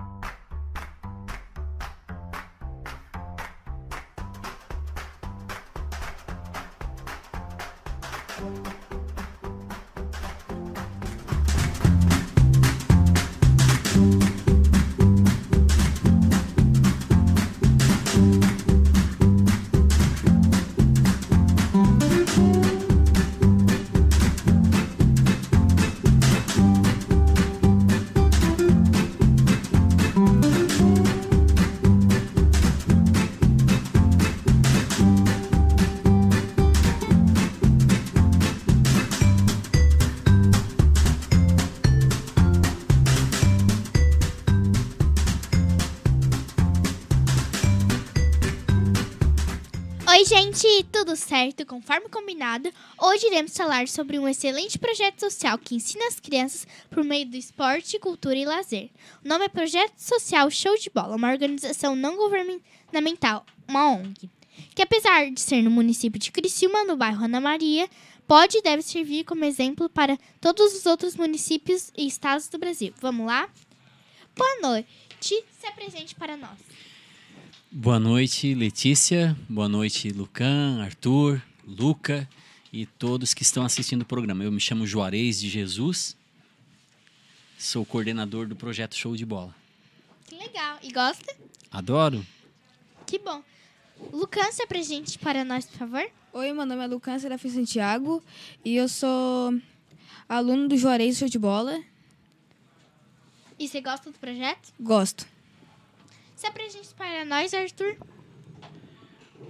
Oi, tudo certo? Conforme combinado, hoje iremos falar sobre um excelente projeto social que ensina as crianças por meio do esporte, cultura e lazer. O nome é Projeto Social Show de Bola, uma organização não governamental, uma ONG, que apesar de ser no município de Criciúma, no bairro Ana Maria, pode e deve servir como exemplo para todos os outros municípios e estados do Brasil. Vamos lá? Boa noite, se apresente para nós. Boa noite, Letícia. Boa noite, Lucan, Arthur, Luca e todos que estão assistindo o programa. Eu me chamo Juarez de Jesus, sou coordenador do projeto Show de Bola. Que legal. E gosta? Adoro. Que bom. Lucan, se apresente para nós, por favor. Oi, meu nome é Lucas Serafim Santiago e eu sou aluno do Juarez Show de Bola. E você gosta do projeto? Gosto. Se apresente para nós, Arthur.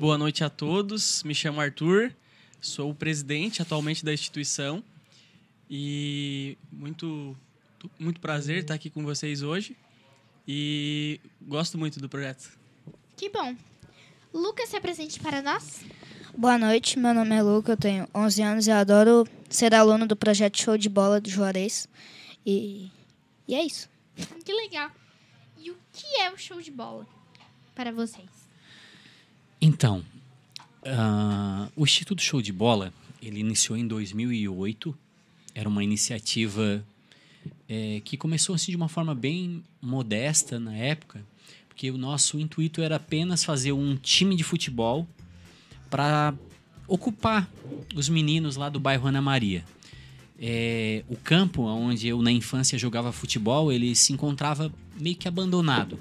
Boa noite a todos. Me chamo Arthur, sou o presidente atualmente da instituição e muito muito prazer estar aqui com vocês hoje e gosto muito do projeto. Que bom. Lucas, se apresente para nós. Boa noite, meu nome é Luca, eu tenho 11 anos e adoro ser aluno do projeto Show de Bola do Juarez. E, e é isso. Que legal. E o que é o show de bola para vocês? Então, ah, o Instituto Show de Bola, ele iniciou em 2008. Era uma iniciativa eh, que começou assim de uma forma bem modesta na época, porque o nosso intuito era apenas fazer um time de futebol para ocupar os meninos lá do bairro Ana Maria. É, o campo onde eu na infância jogava futebol, ele se encontrava meio que abandonado,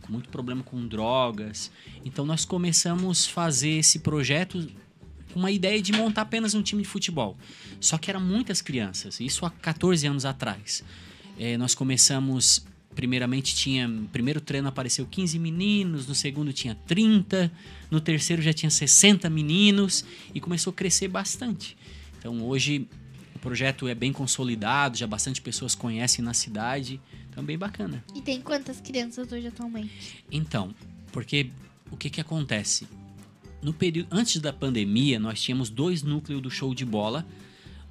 com muito problema com drogas. Então nós começamos a fazer esse projeto com uma ideia de montar apenas um time de futebol. Só que eram muitas crianças, isso há 14 anos atrás. É, nós começamos, primeiramente tinha, no primeiro treino apareceu 15 meninos, no segundo tinha 30, no terceiro já tinha 60 meninos e começou a crescer bastante. Então hoje o projeto é bem consolidado, já bastante pessoas conhecem na cidade, então bem bacana. E tem quantas crianças hoje atualmente? Então, porque o que que acontece? No período antes da pandemia, nós tínhamos dois núcleos do show de bola,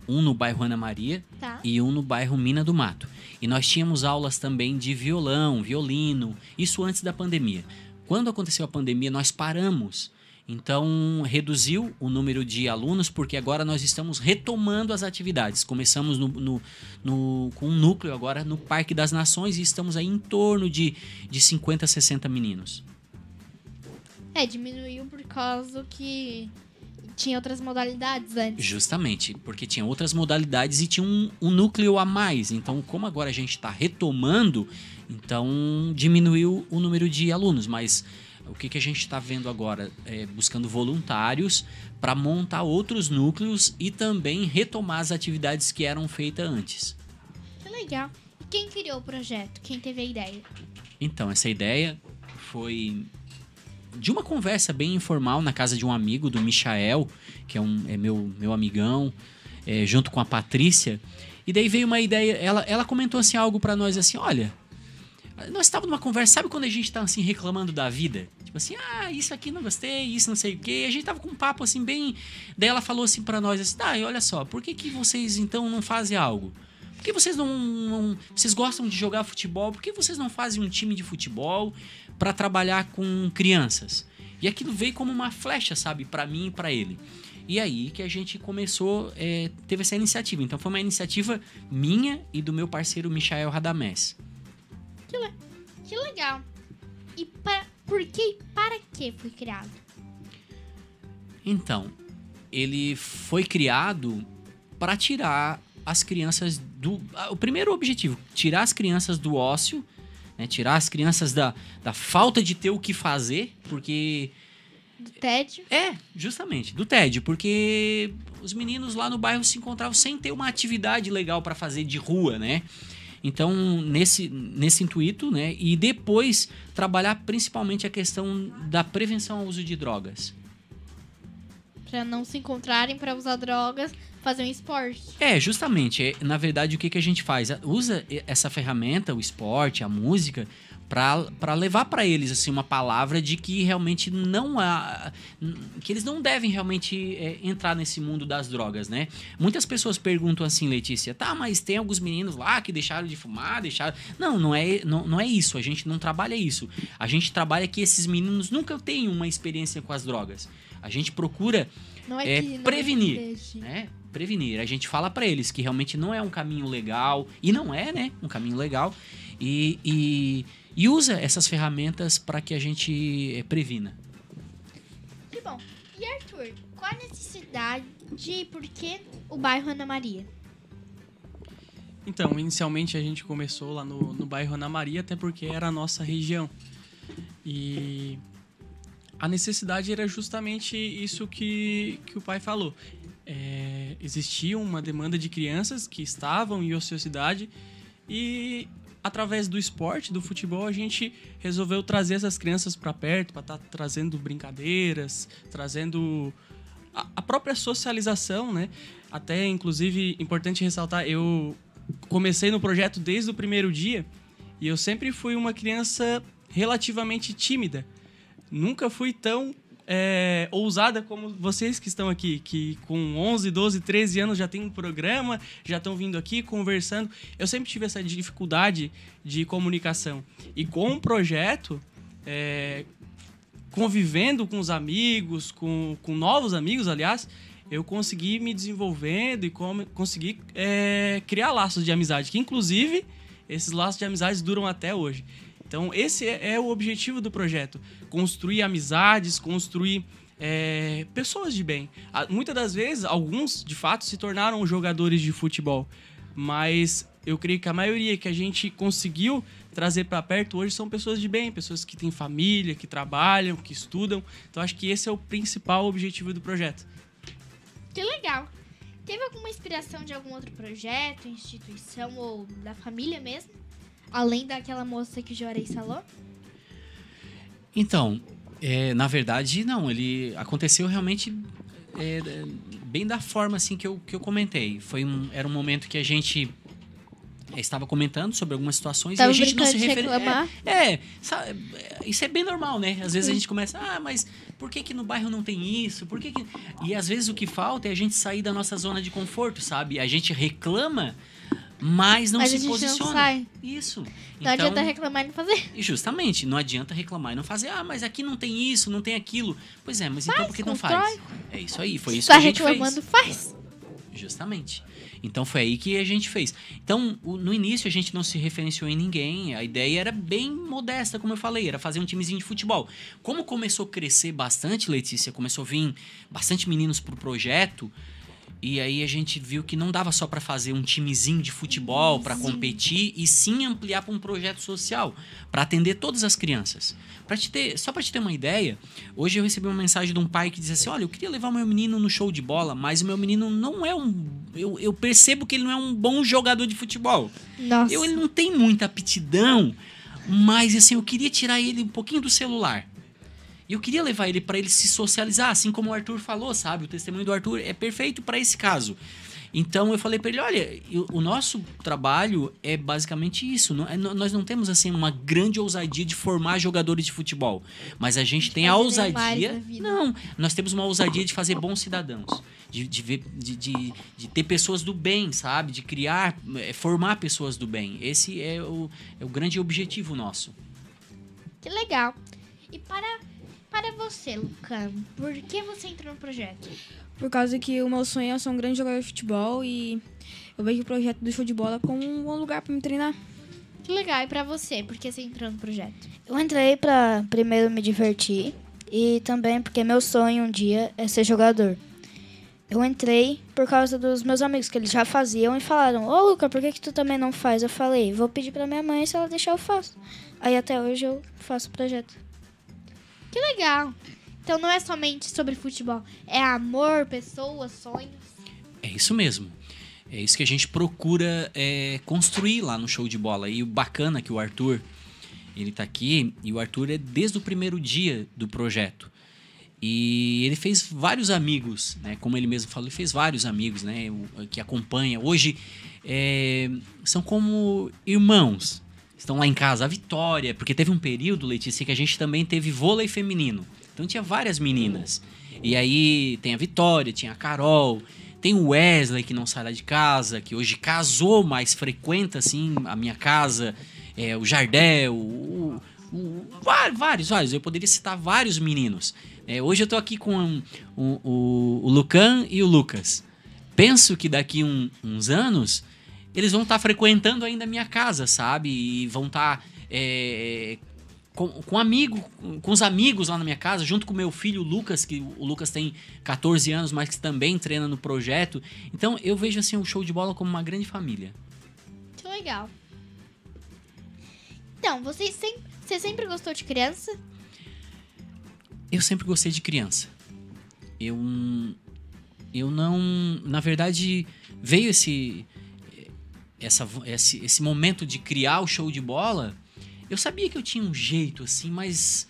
um no bairro Ana Maria Tá. e um no bairro Mina do Mato. E nós tínhamos aulas também de violão, violino, isso antes da pandemia. Quando aconteceu a pandemia, nós paramos. Então, reduziu o número de alunos, porque agora nós estamos retomando as atividades. Começamos no, no, no, com um núcleo agora no Parque das Nações e estamos aí em torno de, de 50, 60 meninos. É, diminuiu por causa que tinha outras modalidades antes. Justamente, porque tinha outras modalidades e tinha um, um núcleo a mais. Então, como agora a gente está retomando, então diminuiu o número de alunos. Mas o que, que a gente está vendo agora? É, buscando voluntários para montar outros núcleos e também retomar as atividades que eram feitas antes. Que legal. Quem criou o projeto? Quem teve a ideia? Então, essa ideia foi de uma conversa bem informal na casa de um amigo do Michael, que é, um, é meu, meu amigão, é, junto com a Patrícia. E daí veio uma ideia, ela, ela comentou assim algo para nós assim, olha, nós estávamos numa conversa, sabe quando a gente tá assim reclamando da vida? Tipo assim, ah, isso aqui não gostei, isso não sei o quê. A gente tava com um papo assim bem, daí ela falou assim para nós assim, tá, olha só, por que que vocês então não fazem algo? Por que vocês não, não, Vocês gostam de jogar futebol? Por que vocês não fazem um time de futebol para trabalhar com crianças? E aquilo veio como uma flecha, sabe, para mim e para ele. E aí que a gente começou, é, teve essa iniciativa. Então foi uma iniciativa minha e do meu parceiro Michael Radamés. Que, le que legal. E para, por que e para que foi criado? Então, ele foi criado para tirar as crianças do. O primeiro objetivo, tirar as crianças do ócio, né? tirar as crianças da, da falta de ter o que fazer, porque. Do tédio? É, justamente, do tédio, porque os meninos lá no bairro se encontravam sem ter uma atividade legal para fazer de rua, né? Então, nesse, nesse intuito, né? E depois trabalhar principalmente a questão da prevenção ao uso de drogas. Para não se encontrarem para usar drogas, fazer um esporte. É, justamente. É, na verdade, o que, que a gente faz? Usa essa ferramenta, o esporte, a música, para levar para eles assim uma palavra de que realmente não há que eles não devem realmente é, entrar nesse mundo das drogas, né? Muitas pessoas perguntam assim, Letícia, tá, mas tem alguns meninos lá que deixaram de fumar, deixaram. Não, não é, não, não é isso. A gente não trabalha isso. A gente trabalha que esses meninos nunca tenham uma experiência com as drogas. A gente procura é, é prevenir, né? Prevenir. A gente fala para eles que realmente não é um caminho legal e não é, né? Um caminho legal e, e e usa essas ferramentas para que a gente é, previna. Que bom. E Arthur, qual a necessidade e por que o bairro Ana Maria? Então, inicialmente a gente começou lá no, no bairro Ana Maria, até porque era a nossa região. E a necessidade era justamente isso que, que o pai falou. É, existia uma demanda de crianças que estavam em ociosidade e através do esporte, do futebol, a gente resolveu trazer essas crianças para perto, para estar tá trazendo brincadeiras, trazendo a, a, própria socialização, né? Até, inclusive, importante ressaltar, eu comecei no projeto desde o primeiro dia e eu sempre fui uma criança relativamente tímida. Nunca fui tão é, ousada como vocês que estão aqui, que com 11, 12, 13 anos já tem um programa, já estão vindo aqui conversando. Eu sempre tive essa dificuldade de comunicação. E com o projeto, é, convivendo com os amigos, com, com novos amigos, aliás, eu consegui me desenvolvendo e com, consegui é, criar laços de amizade, que inclusive esses laços de amizade duram até hoje. Então, esse é, é o objetivo do projeto: construir amizades, construir é, pessoas de bem. Muitas das vezes, alguns de fato se tornaram jogadores de futebol, mas eu creio que a maioria que a gente conseguiu trazer para perto hoje são pessoas de bem, pessoas que têm família, que trabalham, que estudam. Então, acho que esse é o principal objetivo do projeto. Que legal! Teve alguma inspiração de algum outro projeto, instituição ou da família mesmo? Além daquela moça que o Juarez falou? Então, é, na verdade, não. Ele aconteceu realmente é, bem da forma assim que eu, que eu comentei. Foi um, era um momento que a gente estava comentando sobre algumas situações Tava e a gente não se referia. É, é, sabe, isso é bem normal, né? Às vezes a gente começa, ah, mas por que, que no bairro não tem isso? Por que, que... E às vezes o que falta é a gente sair da nossa zona de conforto, sabe? A gente reclama mas não Mas se a gente não posiciona. sai. Isso. Não Então, adianta reclamar e não fazer. e Justamente, não adianta reclamar e não fazer. Ah, mas aqui não tem isso, não tem aquilo. Pois é, mas então por que não faz? É isso aí, foi isso Tá que a gente reclamando, fez. faz. Justamente. Então foi aí que a gente fez. Então, no início a gente não se referenciou em ninguém. A ideia era bem modesta, como eu falei, era fazer um timezinho de futebol. Como começou a crescer bastante, Letícia, começou a vir bastante meninos pro projeto. E aí a gente viu que não dava só para fazer um timezinho de futebol para competir e sim ampliar para um projeto social, para atender todas as crianças. Pra te ter, só para te ter uma ideia, hoje eu recebi uma mensagem de um pai que dizia assim: "Olha, eu queria levar o meu menino no show de bola, mas o meu menino não é um eu, eu percebo que ele não é um bom jogador de futebol. Nossa. Eu, ele não tem muita aptidão, mas assim, eu queria tirar ele um pouquinho do celular. E eu queria levar ele para ele se socializar, assim como o Arthur falou, sabe? O testemunho do Arthur é perfeito para esse caso. Então eu falei para ele, olha, eu- o nosso trabalho é basicamente isso. não- é- nós não temos assim uma grande ousadia de formar jogadores de futebol, mas a gente tem a fazer ousadia. Neymares da vida. Não, nós temos uma ousadia de fazer bons cidadãos, de, de, ver- de, de, de ter pessoas do bem, sabe? De criar, é, formar pessoas do bem. Esse é o, é o grande objetivo nosso. Que legal. E para, para você, Lucan, por que você entrou no projeto? Por causa que o meu sonho é ser um grande jogador de futebol e eu vejo o projeto do show de bola como um bom lugar para me treinar. Que legal. E para você, por que você entrou no projeto? Eu entrei pra primeiro me divertir e também porque meu sonho um dia é ser jogador. Eu entrei por causa dos meus amigos, que eles já faziam e falaram: Ô Luca, por que, que tu também não faz? Eu falei: Vou pedir pra minha mãe, se ela deixar, eu faço. Aí até hoje eu faço o projeto. Que legal. Então não é somente sobre futebol, é amor, pessoas, sonhos. É isso mesmo. É isso que a gente procura é, construir lá no show de bola. E o bacana é que o Arthur, ele tá aqui, e o Arthur é desde o primeiro dia do projeto. E ele fez vários amigos, né? Como ele mesmo falou, ele fez vários amigos, né? Que acompanha. Hoje é, são como irmãos. Estão lá em casa. A Vitória, porque teve um período, Letícia, que a gente também teve vôlei feminino. Então tinha várias meninas. E aí tem a Vitória, tinha a Carol, tem o Wesley que não sai lá de casa, que hoje casou, mas frequenta assim a minha casa, é, o Jardel, o, o- vá- vários, vários. Eu poderia citar vários meninos. É, hoje eu tô aqui com o, o, o Lucan e o Lucas. Penso que daqui um- uns anos eles vão estar frequentando ainda a minha casa, sabe? E vão estar é, com, com amigo, com os amigos lá na minha casa, junto com meu filho Lucas, que o Lucas tem 14 anos, mas que também treina no projeto. Então eu vejo assim o show de bola como uma grande família. Que legal. Então, você sempre, você sempre gostou de criança? Eu sempre gostei de criança. Eu eu não, na verdade, veio esse essa, esse esse momento de criar o show de bola. Eu sabia que eu tinha um jeito assim, mas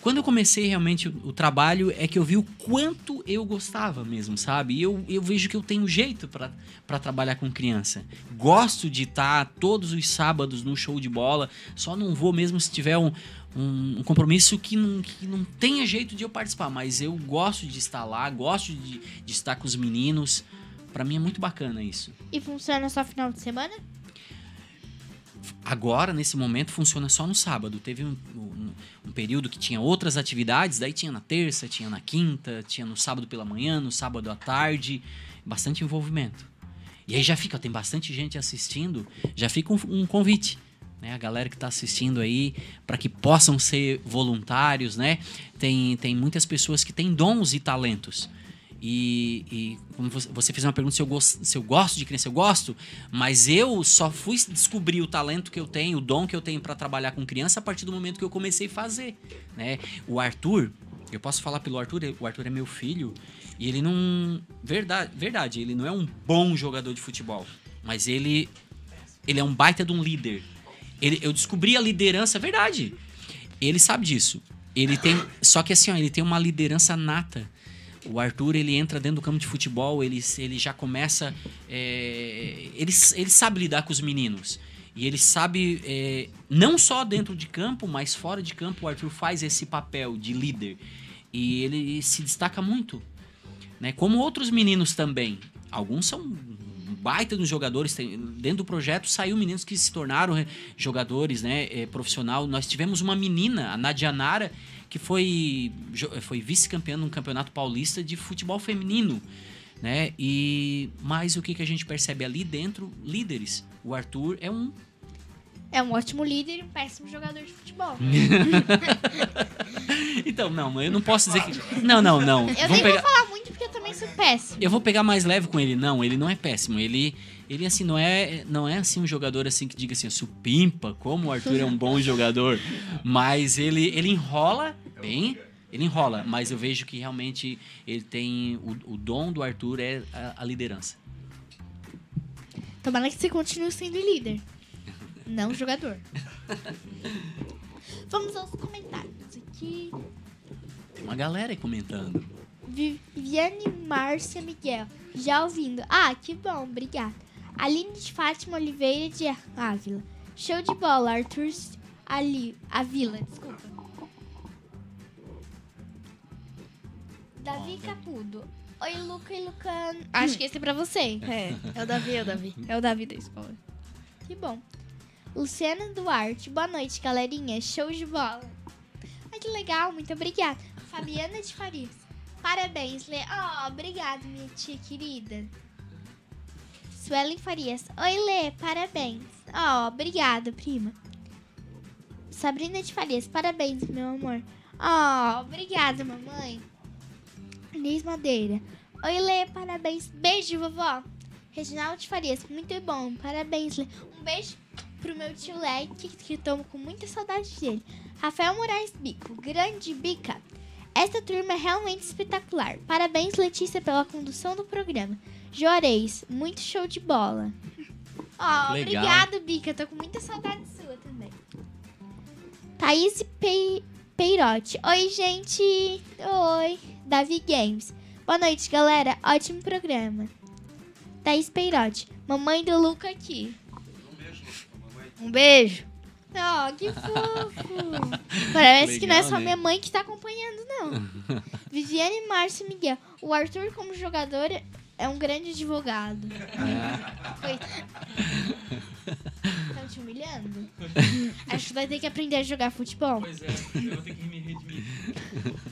quando eu comecei realmente o, trabalho é que eu vi o quanto eu gostava mesmo, sabe? E eu, eu vejo que eu tenho jeito para trabalhar com criança. Gosto de estar todos os sábados no show de bola, só não vou mesmo se tiver um, um, um compromisso que não, que não tenha jeito de eu participar, mas eu gosto de estar lá, gosto de, de estar com os meninos. Para mim é muito bacana isso. E funciona só final de semana? Agora, nesse momento, funciona só no sábado. Teve um, um- um período que tinha outras atividades, daí tinha na terça, tinha na quinta, tinha no sábado pela manhã, no sábado à tarde. Bastante envolvimento. E aí já fica, tem bastante gente assistindo, já fica um, um convite. Né, a galera que está assistindo aí, para que possam ser voluntários, né? Tem, tem muitas pessoas que têm dons e talentos. E, e como você, fez uma pergunta se eu, gos- se eu gosto de criança, eu gosto, mas eu só fui descobrir o talento que eu tenho, o dom que eu tenho para trabalhar com criança a partir do momento que eu comecei a fazer, né? O Arthur, eu posso falar pelo Arthur, o Arthur é meu filho e ele não, verdade, verdade, ele não é um bom jogador de futebol, mas ele ele é um baita de um líder. Ele, eu descobri a liderança, verdade. Ele sabe disso. Ele tem, só que assim, ó, ele tem uma liderança nata. O Arthur, ele entra dentro do campo de futebol, ele, ele já começa. é, ele, ele sabe lidar com os meninos. E ele sabe, é, não só dentro de campo, mas fora de campo, o Arthur faz esse papel de líder. E ele se destaca muito. Né? Como outros meninos também. Alguns são baita dos jogadores. Tem, dentro do projeto saiu meninos que se tornaram eh, jogadores, né? eh, profissional. Nós tivemos uma menina, a Nadia Nara, que foi, foi vice-campeã num campeonato paulista de futebol feminino. Né? E mas o que, que a gente percebe ali dentro? Líderes. O Arthur é um É um ótimo líder e um péssimo jogador de futebol. Então, não, eu não posso dizer que. Não, não, não. Eu Vamos nem pegar... vou falar muito porque eu também sou péssimo. Eu vou pegar mais leve com ele. Não, ele não é péssimo. Ele, ele assim, não é, não é assim um jogador assim que diga assim, supimpa, como o Arthur é um bom jogador. Mas ele, ele enrola bem. Ele enrola, mas eu vejo que realmente ele tem. O, o dom do Arthur é a, a liderança. Tomara que você continue sendo líder. Não jogador. Vamos aos comentários aqui. Tem uma galera aí comentando. Viviane Márcia Miguel, já ouvindo. Ah, que bom, obrigada. Aline de Fátima Oliveira de Ávila. Show de bola, Arthur Ali, a Vila, desculpa. Davi Capudo. Oi, Luca e Lucano. Acho que esse é pra você. É, é o Davi, é o Davi. É o Davi da escola. Que bom. Luciana Duarte, boa noite, galerinha. Show de bola. Ai, que legal, muito obrigada. Fabiana de Farias. Parabéns, Lê. Oh, obrigada, minha tia querida. Suelen Farias. Oi, Lê, parabéns. Oh, obrigada, prima. Sabrina de Farias, parabéns, meu amor. Oh, obrigada, mamãe. Liz Madeira. Oi, Lê, parabéns. Beijo, vovó. Reginaldo de Farias, muito bom. Parabéns, Lê. Um beijo pro meu tio Leque, que tô com muita saudade dele. Rafael Moraes Bico, grande bica. Essa turma é realmente espetacular. Parabéns, Letícia, pela condução do programa. Juarez, muito show de bola. Ó, Legal. obrigado, Bica. Tô com muita saudade sua também. Thaís Pei- Peirote. Oi, gente. Oi. Davi Games. Boa noite, galera. Ótimo programa. Thaís Peirote. Mamãe do Luca aqui. Um beijo. Oh, que fofo. Parece que não é Legal, só né? minha mãe que tá acompanhando, não. Viviane Márcio Miguel. O Arthur, como jogador, é um grande advogado. Coitado. Tá te humilhando? Acho que vai ter que aprender a jogar futebol. Pois é, eu vou ter que me redimir.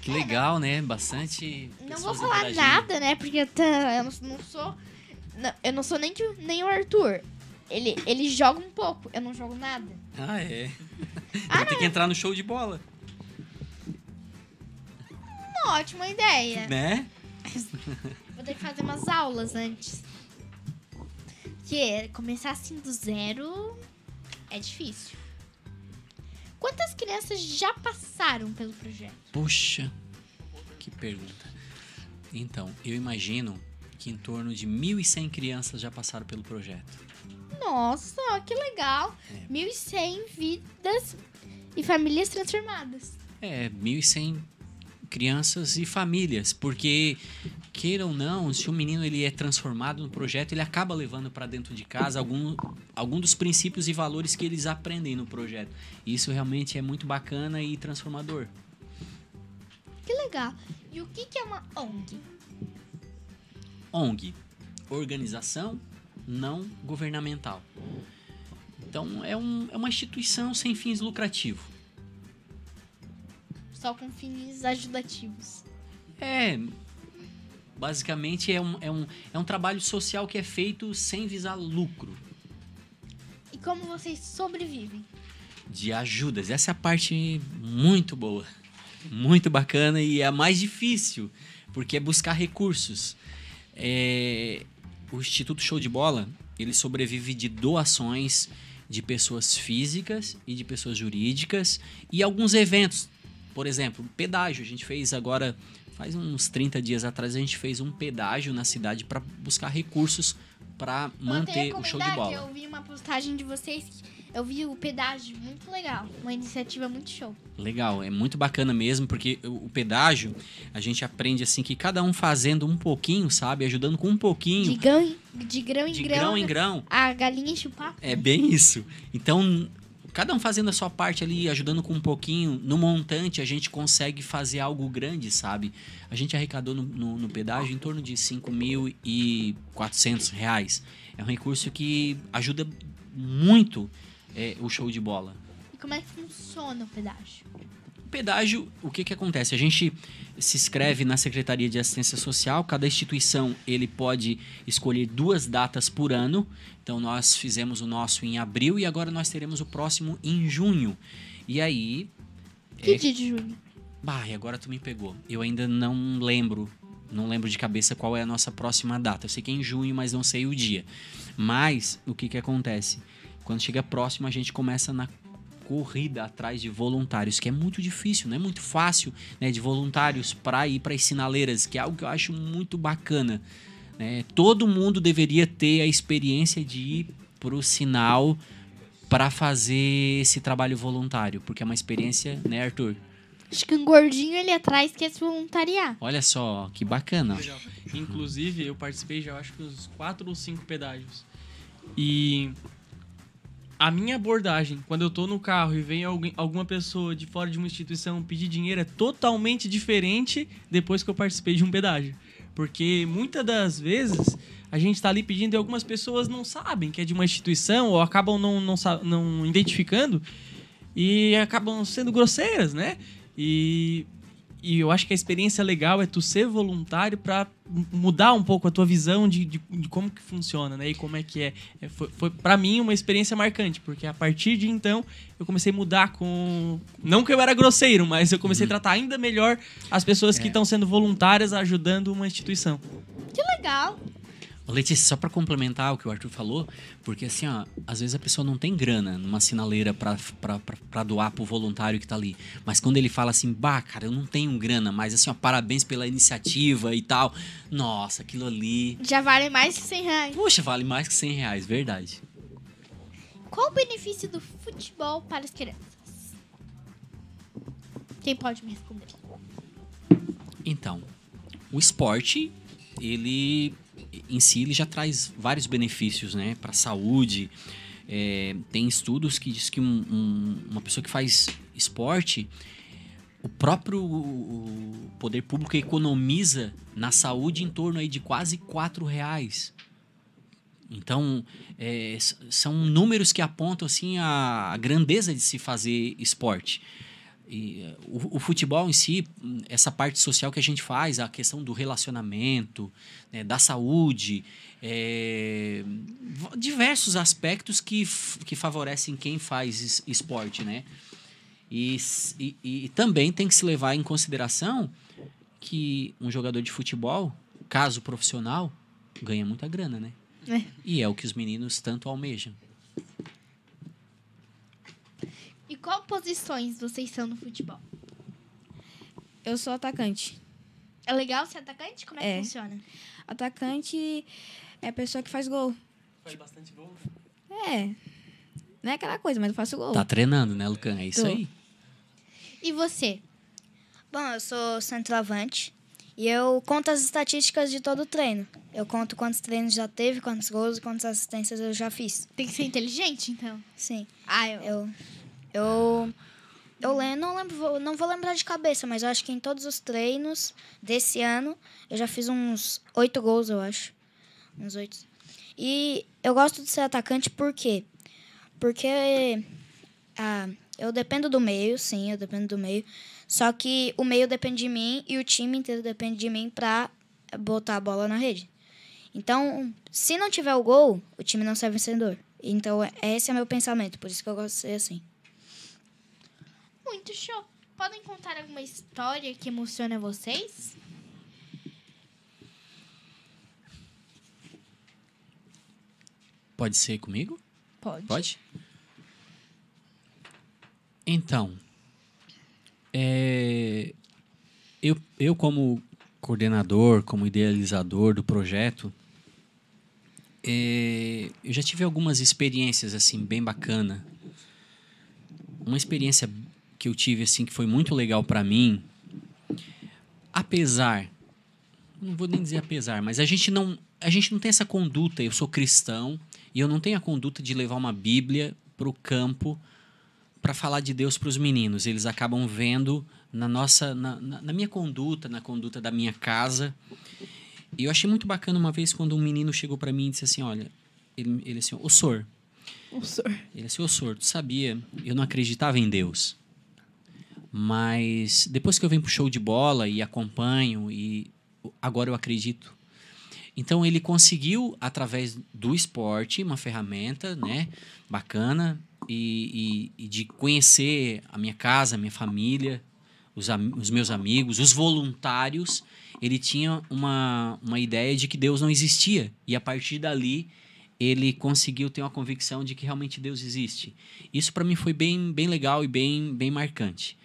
Que legal, né? Bastante. Não vou falar nada, né? Porque eu não, não sou. não, eu não sou nem, nem o Arthur. Ele, ele joga um pouco, eu não jogo nada. Ah, é. Ah, ter que entrar no show de bola, Uma ótima ideia. né? Vou ter que fazer umas aulas antes. Porque começar assim do zero é difícil. Quantas crianças já passaram pelo projeto? Puxa, que pergunta. Então, eu imagino que em torno de 1.100 crianças já passaram pelo projeto. Nossa, que legal! É. 1.100 vidas e famílias transformadas. É, 1.100 crianças e famílias, porque queira ou não, se o menino ele é transformado no projeto, ele acaba levando para dentro de casa algum, algum dos princípios e valores que eles aprendem no projeto. Isso realmente é muito bacana e transformador. Que legal. E o que, que é uma ONG? ONG, organização não governamental. Então é, um, é uma instituição sem fins lucrativos. Só com fins ajudativos. É. Basicamente é um, é, um, é um trabalho social que é feito sem visar lucro. E como vocês sobrevivem? De ajudas. Essa é a parte muito boa. Muito bacana e é a mais difícil. Porque é buscar recursos. É, o Instituto Show de Bola, ele sobrevive de doações de pessoas físicas e de pessoas jurídicas e alguns eventos. Por exemplo, pedágio. A gente fez agora, faz uns 30 dias atrás, a gente fez um pedágio na cidade para buscar recursos para manter o show de bola. eu vi uma postagem de vocês, eu vi o pedágio, muito legal. Uma iniciativa muito show. Legal, é muito bacana mesmo, porque o pedágio, a gente aprende assim que cada um fazendo um pouquinho, sabe? Ajudando com um pouquinho, De grão, de grão em de grão, grão em grão. a galinha chupar. É bem isso. Então, cada um fazendo a sua parte ali, ajudando com um pouquinho, no montante a gente consegue fazer algo grande, sabe? A gente arrecadou no, no, no pedágio em torno de 5.400 reais. É um recurso que ajuda muito é, o show de bola. E como é que funciona o pedágio? Pedágio, o que, que acontece? A gente se inscreve na Secretaria de Assistência Social, cada instituição ele pode escolher duas datas por ano. Então nós fizemos o nosso em abril e agora nós teremos o próximo em junho. E aí. Que é- dia de junho? Bah, e agora tu me pegou. Eu ainda não lembro, não lembro de cabeça qual é a nossa próxima data. Eu sei que é em junho, mas não sei o dia. Mas o que que acontece? Quando chega próximo, a gente começa na corrida atrás de voluntários, que é muito difícil, não é muito fácil, né, de voluntários para ir para as sinaleiras, que é algo que eu acho muito bacana. né? Todo mundo deveria ter a experiência de ir para o sinal para fazer esse trabalho voluntário, porque é uma experiência, né, Arthur? Acho que um gordinho ali atrás quer se voluntariar. Olha só, que bacana. Legal. Inclusive, eu participei já acho que uns quatro ou cinco pedágios. E a minha abordagem, quando eu tô no carro e vem alguém, alguma pessoa de fora de uma instituição pedir dinheiro, é totalmente diferente depois que eu participei de um pedágio. Porque muitas das vezes a gente tá ali pedindo e algumas pessoas não sabem que é de uma instituição ou acabam não, não, não identificando e acabam sendo grosseiras, né? E, e eu acho que a experiência legal é tu ser voluntário para mudar um pouco a tua visão de, de, de como que funciona, né? E como é que é. É, foi, foi para mim uma experiência marcante, porque a partir de então eu comecei a mudar com. Não que eu era grosseiro, mas eu comecei a tratar ainda melhor as pessoas que estão sendo voluntárias ajudando uma instituição. Que legal. Letícia, só pra complementar o que o Arthur falou, porque assim, ó, às vezes a pessoa não tem grana numa sinaleira pra doar pro voluntário que tá ali. Mas quando ele fala assim, bah, cara, eu não tenho grana, mas assim, ó, parabéns pela iniciativa e tal. Nossa, aquilo ali. Já vale mais que 100 reais. Poxa, vale mais que 100 reais, verdade. Qual o benefício do futebol para as crianças? Quem pode me responder? Então, o esporte, ele em si ele já traz vários benefícios, né, para a saúde. É, tem estudos que diz que um- um- uma pessoa que faz esporte, o próprio poder público economiza na saúde em torno aí de quase quatro reais. Então, é, são números que apontam assim a grandeza de se fazer esporte. E, eh, o, o futebol em si, essa parte social que a gente faz, a questão do relacionamento, né, da saúde, é, diversos aspectos que, que favorecem quem faz es- esporte, né? E, e, e também tem que se levar em consideração que um jogador de futebol, caso profissional, ganha muita grana, né? É. E é o que os meninos tanto almejam. E qual posições vocês são no futebol? Eu sou atacante. É legal ser atacante? Como é, É. que funciona? Atacante é a pessoa que faz gol. Faz bastante gol. É. Não é aquela coisa, mas eu faço gol. Tá treinando, né, Lucan? É isso Tô. aí. E você? Bom, eu sou centroavante e eu conto as estatísticas de todo o treino. Eu conto quantos treinos já teve, quantos gols e quantas assistências eu já fiz. Tem que ser inteligente, então? Sim. Ah, eu... Eu. Eu. Eu não lembro, vou- não vou lembrar de cabeça, mas eu acho que em todos os treinos desse ano eu já fiz uns oito gols, eu acho. Uns oito. E eu gosto de ser atacante por quê? Porque ah, eu dependo do meio, sim, eu dependo do meio. Só que o meio depende de mim e o time inteiro depende de mim pra botar a bola na rede. Então, se não tiver o gol, o time não sai vencedor. Então, é- esse é meu pensamento, por isso que eu gosto de ser assim. Muito show. Podem contar alguma história que emociona vocês? Pode ser comigo? Pode. Pode? Então, é, eu, eu como coordenador, como idealizador do projeto, é, eu já tive algumas experiências assim bem bacana. Uma experiência que eu tive assim que foi muito legal para mim, apesar, não vou nem dizer apesar, mas a gente não a gente não tem essa conduta. Eu sou cristão e eu não tenho a conduta de levar uma Bíblia para o campo para falar de Deus para os meninos. Eles acabam vendo na nossa, na, na, na, minha conduta, na conduta da minha casa. E eu achei muito bacana uma vez quando um menino chegou para mim e disse assim, olha, ele, ele assim, o senhor. O senhor. Ele assim, o senhor, tu sabia? Eu não acreditava em Deus. Mas depois que eu venho pro show de bola e acompanho e agora eu acredito. Então ele conseguiu através do esporte uma ferramenta, né, bacana e, e, e de conhecer a minha casa, a minha família, os, os meus amigos, os voluntários. Ele tinha uma, uma ideia de que Deus não existia e a partir dali ele conseguiu ter uma convicção de que realmente Deus existe. Isso para mim foi bem, bem legal e bem, bem marcante.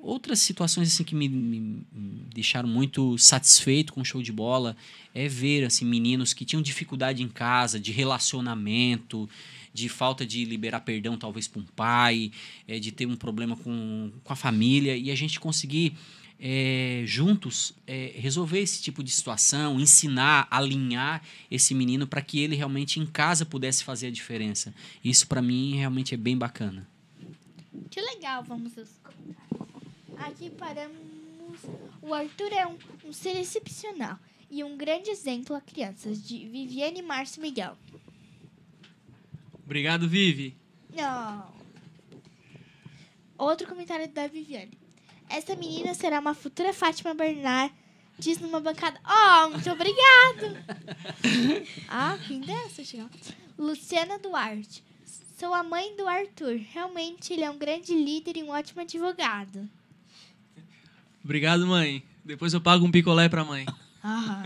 Outras situações assim que me, me, deixaram muito satisfeito com o show de bola é ver assim meninos que tinham dificuldade em casa, de relacionamento, de falta de liberar perdão talvez para um pai, é, de ter um problema com, com a família e a gente conseguir é, juntos é, resolver esse tipo de situação, ensinar, alinhar esse menino para que ele realmente em casa pudesse fazer a diferença. Isso para mim realmente é bem bacana. Que legal, vamos Aqui paramos. O Arthur é um, um ser excepcional e um grande exemplo a crianças, de Viviane Márcio Miguel. Obrigado, Vivi. Não. Outro comentário da Viviane. Essa menina será uma futura Fátima Bernard, diz numa bancada. Oh, muito obrigado! ah, quem dessa, chegou? Luciana Duarte. Sou a mãe do Arthur. Realmente ele é um grande líder e um ótimo advogado. Obrigado, mãe. Depois eu pago um picolé pra mãe. Ah.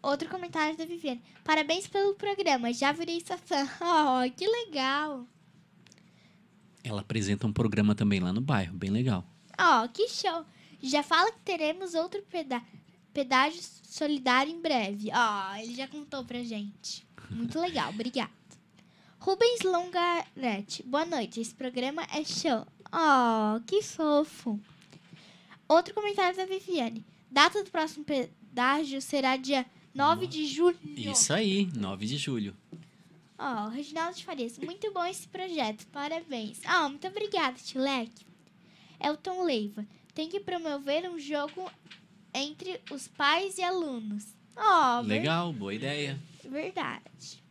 Outro comentário da Viviane. Parabéns pelo programa. Já virei sua fã. Oh, que legal. Ela apresenta um programa também lá no bairro, bem legal. Oh, que show. Já fala que teremos outro peda pedágio solidário em breve. Ó, oh, ele já contou pra gente. Muito legal, obrigado. Rubens Longarete, boa noite. Esse programa é show. Oh, que fofo. Outro comentário da Viviane. Data do próximo pedágio será dia 9 de julho. Isso aí, 9 de julho. Ó, oh, Reginaldo de Farias, muito bom esse projeto, parabéns. Ah, oh, muito obrigada, Tileque. Elton Leiva, tem que promover um jogo entre os pais e alunos. Ó, oh, Legal, ver... boa ideia. Verdade.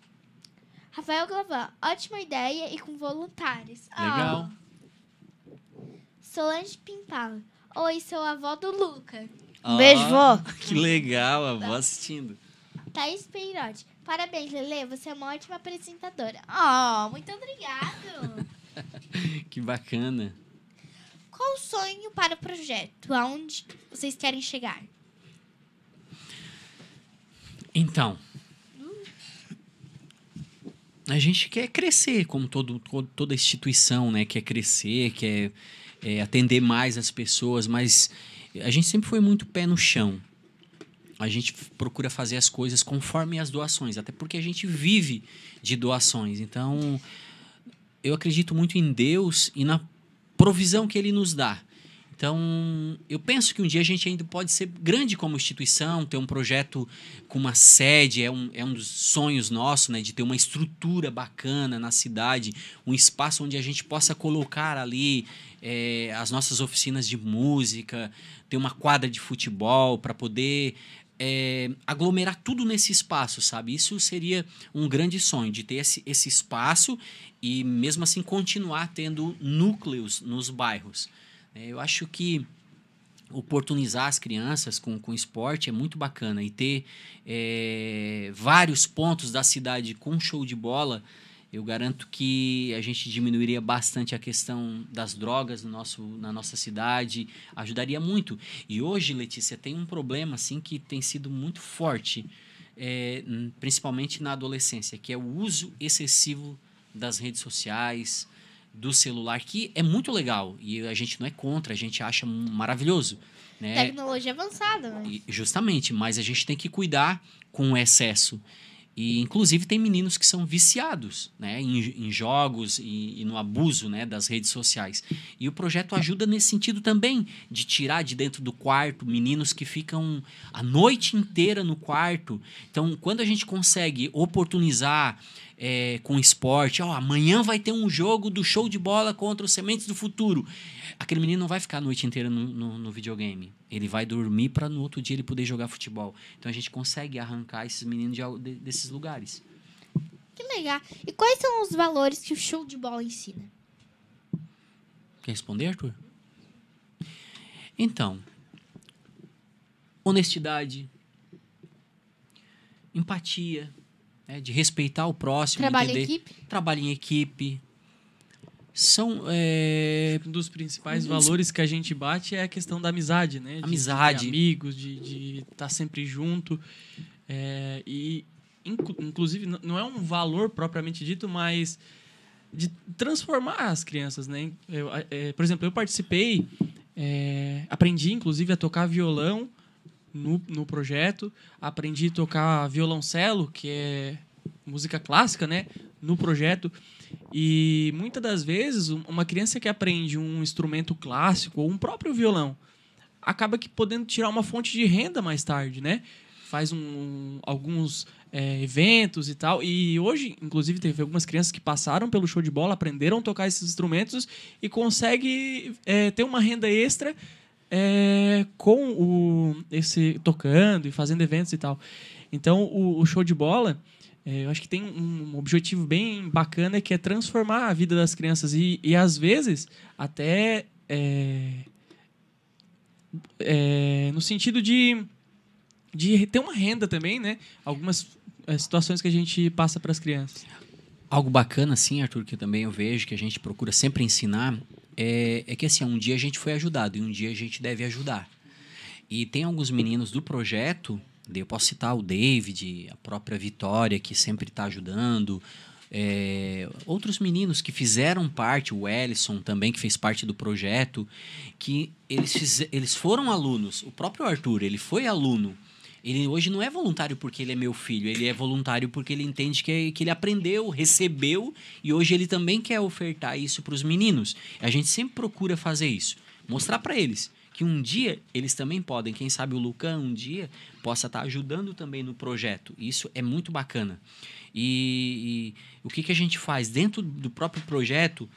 Rafael Glavan, ótima ideia e com voluntários. Legal. Solange Pimpala, oi, sou a avó do Luca. Um beijo, vó. Que legal, a avó assistindo. Thaís Peirotti. Parabéns, Lele. Você é uma ótima apresentadora. Oh, muito obrigado. que bacana. Qual o sonho para o projeto? Aonde vocês querem chegar? Então, a gente quer crescer, como todo, toda instituição, né? Quer crescer, quer é, atender mais as pessoas, mas a gente sempre foi muito pé no chão. A gente procura fazer as coisas conforme as doações, até porque a gente vive de doações. Então, eu acredito muito em Deus e na provisão que Ele nos dá. Então, eu penso que um dia a gente ainda pode ser grande como instituição, ter um projeto com uma sede, é um, é um dos sonhos nossos, né, de ter uma estrutura bacana na cidade, um espaço onde a gente possa colocar ali é, as nossas oficinas de música, ter uma quadra de futebol para poder é, aglomerar tudo nesse espaço, sabe? Isso seria um grande sonho, de ter esse, esse espaço e mesmo assim continuar tendo núcleos nos bairros. É, eu acho que oportunizar as crianças com, com esporte é muito bacana e ter é, vários pontos da cidade com show de bola eu garanto que a gente diminuiria bastante a questão das drogas no nosso, na nossa cidade, ajudaria muito. E hoje, Letícia, tem um problema assim que tem sido muito forte, é, principalmente na adolescência, que é o uso excessivo das redes sociais, do celular, que é muito legal e a gente não é contra, a gente acha maravilhoso. Né? Tecnologia avançada. Mas... Justamente, mas a gente tem que cuidar com o excesso. E, inclusive, tem meninos que são viciados né, em, em jogos e, e, no abuso né, das redes sociais. E o projeto ajuda nesse sentido também, de tirar de dentro do quarto meninos que ficam a noite inteira no quarto. Então, quando a gente consegue oportunizar é, com esporte. Ó, amanhã vai ter um jogo do show de bola contra os Sementes do Futuro. Aquele menino não vai ficar a noite inteira no, no, no videogame. Ele vai dormir para no outro dia ele poder jogar futebol. Então a gente consegue arrancar esses meninos de, de- desses lugares. Que legal. E quais são os valores que o show de bola ensina? Quer responder, Arthur? Então, honestidade, empatia, né, de respeitar o próximo, Trabalho em entender, equipe? trabalho em equipe. São é, Um dos principais valores que a gente bate é a questão da amizade, né? De- Amizade. De, amigos, de estar sempre junto. É, e, inclu- inclusive, não é um valor propriamente dito, mas de transformar as crianças, né? Eu, é, por exemplo, eu participei, é, aprendi, inclusive, a tocar violão no, no projeto. Aprendi a tocar violoncelo, que é música clássica, né? No projeto. E muitas das vezes, um- uma criança que aprende um instrumento clássico ou um próprio violão acaba que podendo tirar uma fonte de renda mais tarde, né? Faz um, alguns é, eventos e tal. E hoje, inclusive, teve algumas crianças que passaram pelo show de bola, aprenderam a tocar esses instrumentos e consegue é, ter uma renda extra é, com o esse tocando e fazendo eventos e tal. Então, o, o show de bola, é, eu acho que tem um objetivo bem bacana que é transformar a vida das crianças e, e às vezes até é, é, no sentido de, de ter uma renda também, né? Algumas é, situações que a gente passa para as crianças. algo bacana, assim, Arthur, que também eu vejo, que a gente procura sempre ensinar, é, é que assim, um dia a gente foi ajudado e um dia a gente deve ajudar. E tem alguns meninos do projeto, eu posso citar o David, a própria Vitória, que sempre está ajudando, é, outros meninos que fizeram parte, o Ellison também, que fez parte do projeto, que eles, fize- eles foram alunos. O próprio Arthur, ele foi aluno. Ele hoje não é voluntário porque ele é meu filho, ele é voluntário porque ele entende que, que ele aprendeu, recebeu e hoje ele também quer ofertar isso para os meninos. A gente sempre procura fazer isso, mostrar para eles que um dia eles também podem, quem sabe o Lucan um dia possa estar ajudando também no projeto. Isso é muito bacana. E, e o que, que a gente faz dentro do próprio projeto?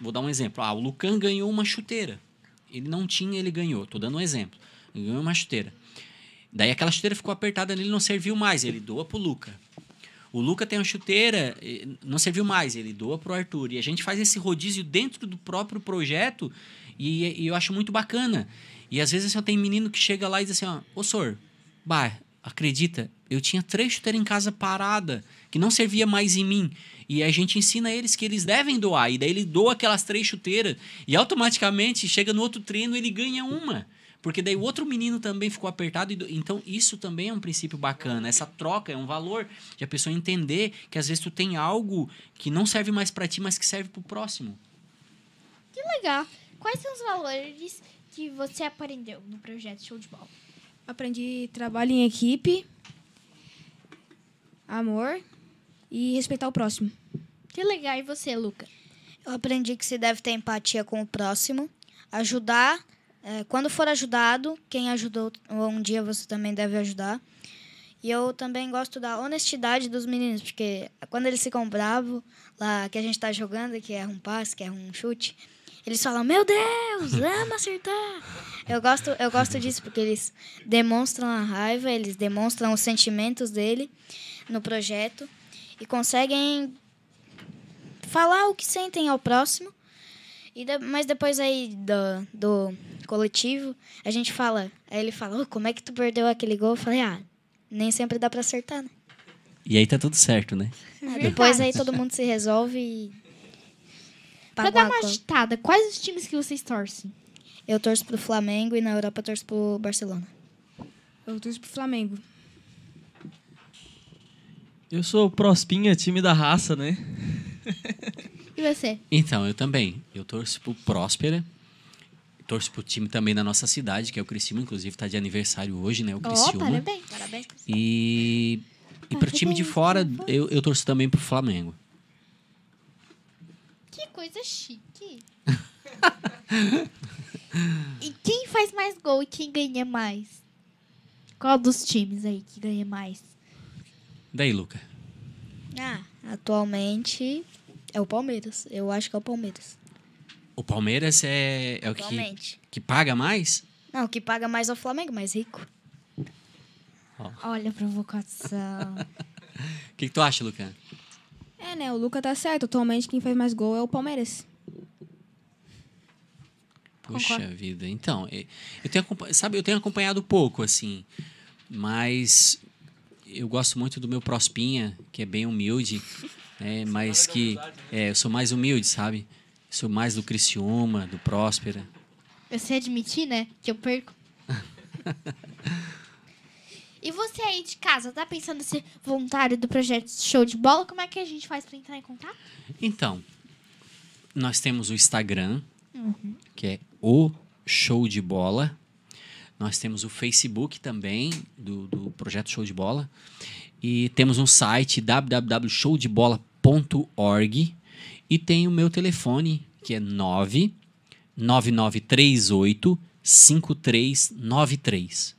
Vou dar um exemplo. Ah, o Lucan ganhou uma chuteira. Ele não tinha, ele ganhou. Tô dando um exemplo. Ele ganhou uma chuteira. Daí aquela chuteira ficou apertada nele, não serviu mais. Ele doa pro Luca. O Luca tem uma chuteira, não serviu mais, ele doa pro Arthur. E a gente faz esse rodízio dentro do próprio projeto e, e eu acho muito bacana. E às vezes assim, tem menino que chega lá e diz assim, ó, ô senhor, bah, acredita, eu tinha três chuteiras em casa parada, que não servia mais em mim. E a gente ensina eles que eles devem doar. E daí ele doa aquelas três chuteiras e automaticamente chega no outro treino ele ganha uma. Porque daí o outro menino também ficou apertado. E do- Então, isso também é um princípio bacana. Essa troca é um valor de a pessoa entender que às vezes tu tem algo que não serve mais para ti, mas que serve pro próximo. Que legal. Quais são os valores que você aprendeu no projeto Show de Bola? Aprendi trabalho em equipe, amor e respeitar o próximo. Que legal. E você, Luca? Eu aprendi que se deve ter empatia com o próximo, ajudar. É, quando for ajudado, quem ajudou um dia você também deve ajudar. E eu também gosto da honestidade dos meninos, porque quando eles ficam bravos, lá que a gente tá jogando, que é um passe, que é um chute, eles falam, meu Deus, vamos acertar. Eu gosto, eu gosto disso, porque eles demonstram a raiva, eles demonstram os sentimentos dele no projeto e conseguem falar o que sentem ao próximo. E de- mas depois aí do, do coletivo, a gente fala. Aí ele fala, "Ô, como é que tu perdeu aquele gol? Eu falei, ah, nem sempre dá pra acertar, né? E aí tá tudo certo, né? Ah, depois aí todo mundo se resolve e. Pra dar uma agitada, quais os times que vocês torcem? Eu torço pro Flamengo e na Europa eu torço pro Barcelona. Eu torço pro Flamengo. Eu sou o Prospinha, time da raça, né? E você? Então, eu também. Eu torço pro Próspera. Torço pro time também da nossa cidade, que é o Criciúma. Inclusive, tá de aniversário hoje, né? O Oh, Criciúma. parabéns. Parabéns. E, e pro time de fora, eu, eu torço também pro Flamengo. Que coisa chique. e quem faz mais gol e quem ganha mais? Qual dos times aí que ganha mais? Daí, Luca? Ah, Atualmente é o Palmeiras. Eu acho que é o Palmeiras. O Palmeiras é, é o que, que paga mais? Não, o que paga mais é o Flamengo, mais rico. Olha a provocação. O que, que tu acha, Lucan? É, né? O Luca tá certo. Atualmente quem faz mais gol é o Palmeiras. Puxa Concordo. vida. Então, eu tenho, sabe, eu tenho acompanhado pouco, assim, mas eu gosto muito do meu Prospinha, que é bem humilde, né, mas que é, eu sou mais humilde, sabe? Sou mais do Criciúma, do Próspera. Eu sei admitir, né? Que eu perco. e você aí de casa, tá pensando em ser voluntário do projeto Show de Bola? Como é que a gente faz pra entrar em contato? Então, nós temos o Instagram, que é o Show de Bola. Nós temos o Facebook também, do, do Projeto Show de Bola. E temos um site www.showdebola.org. E tem o meu telefone, que é 99938 5393.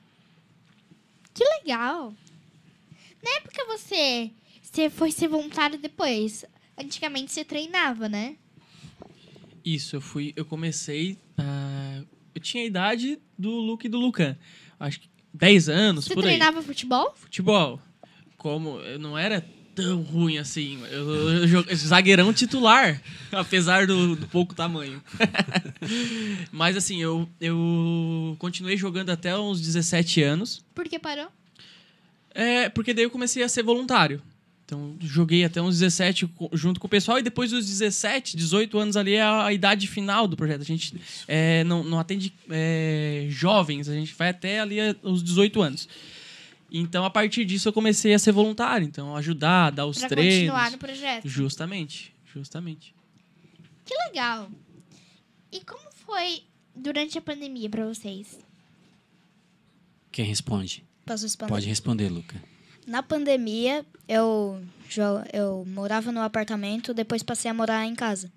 Que legal! Na época você, você foi ser voluntário depois. Antigamente você treinava, né? Isso, eu fui. Eu comecei. ah, eu tinha a idade do Luke e do Lucan. Acho que 10 anos, Você por aí. treinava futebol? Futebol. Como eu não era tão ruim assim. Eu, eu, jo- zagueirão titular, apesar do, do pouco tamanho. Mas assim, eu, eu continuei jogando até uns 17 anos. Por que parou? É, porque daí eu comecei a ser voluntário. Então, joguei até uns 17 co- junto com o pessoal, e depois dos 17, 18 anos ali é a, a idade final do projeto. A gente é, não, não atende é, jovens, a gente vai até ali os 18 anos. Então, a partir disso, eu comecei a ser voluntário. Então, ajudar, dar os Pra treinos. continuar no projeto. Justamente, justamente. Que legal! E como foi durante a pandemia pra vocês? Quem responde? Posso responder? Pode responder, Luca. Na pandemia, eu, jo- eu morava no apartamento, depois passei a morar em casa.